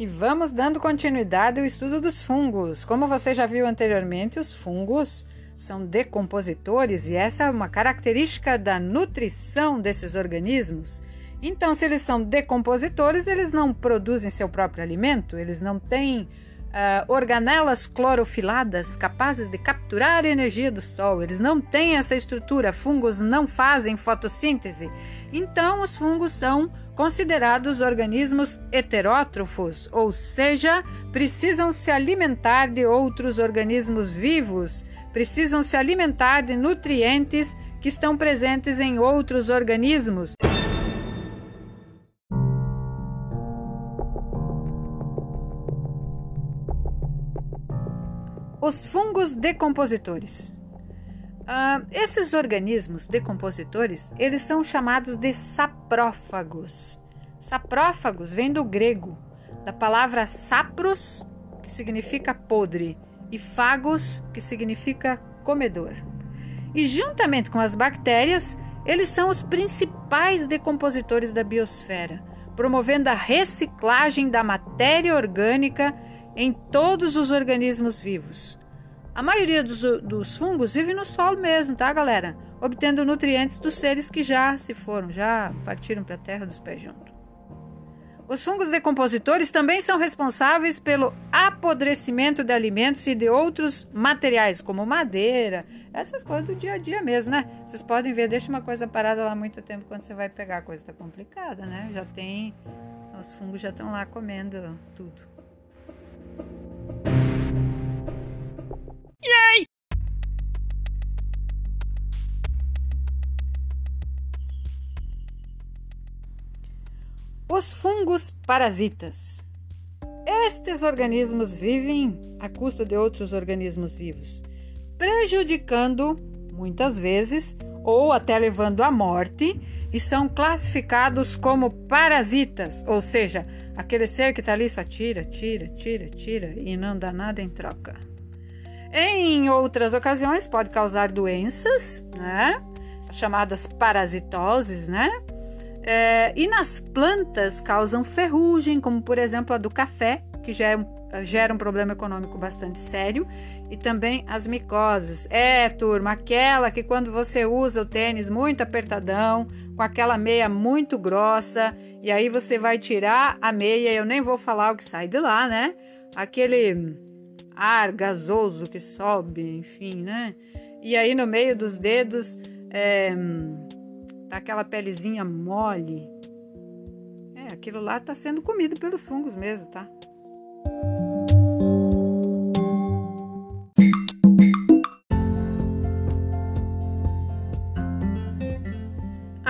E vamos dando continuidade ao estudo dos fungos. Como você já viu anteriormente, os fungos são decompositores e essa é uma característica da nutrição desses organismos. Então, se eles são decompositores, eles não produzem seu próprio alimento, eles não têm uh, organelas clorofiladas capazes de capturar a energia do sol, eles não têm essa estrutura, fungos não fazem fotossíntese. Então, os fungos são considerados organismos heterótrofos, ou seja, precisam se alimentar de outros organismos vivos, precisam se alimentar de nutrientes que estão presentes em outros organismos. Os fungos decompositores. Uh, esses organismos decompositores, eles são chamados de saprófagos. Saprófagos vem do grego, da palavra sapros, que significa podre, e fagos, que significa comedor. E juntamente com as bactérias, eles são os principais decompositores da biosfera, promovendo a reciclagem da matéria orgânica em todos os organismos vivos. A maioria dos, dos fungos vive no solo mesmo, tá, galera? Obtendo nutrientes dos seres que já se foram, já partiram para a terra dos pés juntos. Os fungos decompositores também são responsáveis pelo apodrecimento de alimentos e de outros materiais, como madeira, essas coisas do dia a dia mesmo, né? Vocês podem ver, deixa uma coisa parada lá muito tempo quando você vai pegar, a coisa tá complicada, né? Já tem. Os fungos já estão lá comendo tudo. Os fungos parasitas. Estes organismos vivem à custa de outros organismos vivos, prejudicando, muitas vezes, ou até levando à morte, e são classificados como parasitas, ou seja, aquele ser que está ali só tira, tira, tira, tira e não dá nada em troca. Em outras ocasiões, pode causar doenças, né? chamadas parasitoses, né? É, e nas plantas causam ferrugem, como por exemplo a do café, que já é gera um problema econômico bastante sério, e também as micoses. É, turma, aquela que quando você usa o tênis muito apertadão, com aquela meia muito grossa, e aí você vai tirar a meia, eu nem vou falar o que sai de lá, né? Aquele ar gasoso que sobe, enfim, né? E aí no meio dos dedos é, tá aquela pelezinha mole. É, aquilo lá tá sendo comido pelos fungos mesmo, tá?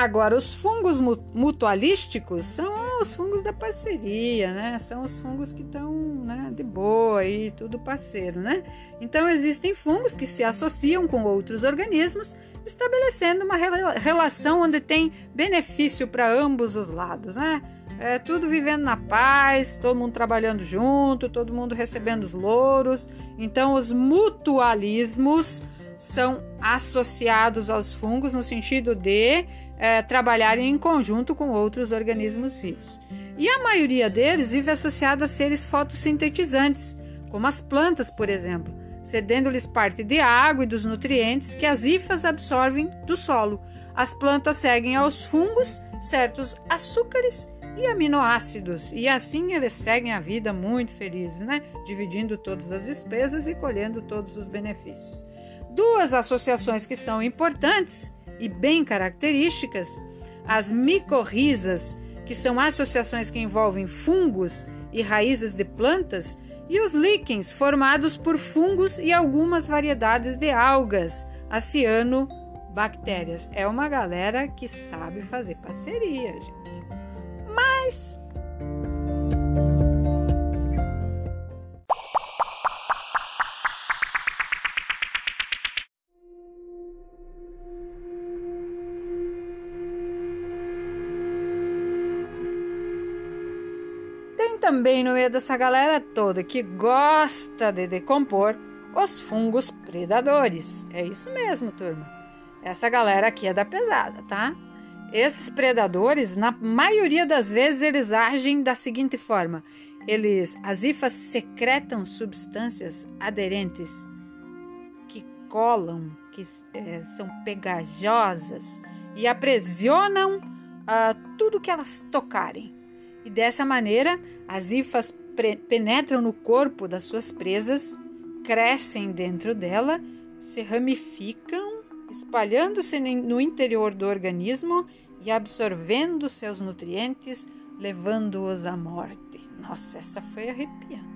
Agora, os fungos mutualísticos são os fungos da parceria, né? São os fungos que estão né, de boa e tudo parceiro, né? Então, existem fungos que se associam com outros organismos, estabelecendo uma relação onde tem benefício para ambos os lados, né? É, tudo vivendo na paz, todo mundo trabalhando junto, todo mundo recebendo os louros. Então, os mutualismos são associados aos fungos no sentido de é, trabalharem em conjunto com outros organismos vivos. E a maioria deles vive associada a seres fotossintetizantes, como as plantas, por exemplo, cedendo-lhes parte de água e dos nutrientes que as hifas absorvem do solo. As plantas seguem aos fungos certos açúcares e aminoácidos, e assim eles seguem a vida muito felizes, né? Dividindo todas as despesas e colhendo todos os benefícios. Duas associações que são importantes e bem características, as micorrizas, que são associações que envolvem fungos e raízes de plantas, e os líquens, formados por fungos e algumas variedades de algas, bactérias. É uma galera que sabe fazer parceria, gente. Mas também no meio dessa galera toda que gosta de decompor os fungos predadores. É isso mesmo, turma. Essa galera aqui é da pesada, tá? Esses predadores, na maioria das vezes, eles agem da seguinte forma: eles, as hifas secretam substâncias aderentes que colam, que é, são pegajosas e aprisionam uh, tudo que elas tocarem. E dessa maneira, as hifas penetram no corpo das suas presas, crescem dentro dela, se ramificam, espalhando-se no interior do organismo e absorvendo seus nutrientes, levando-os à morte. Nossa, essa foi arrepiante.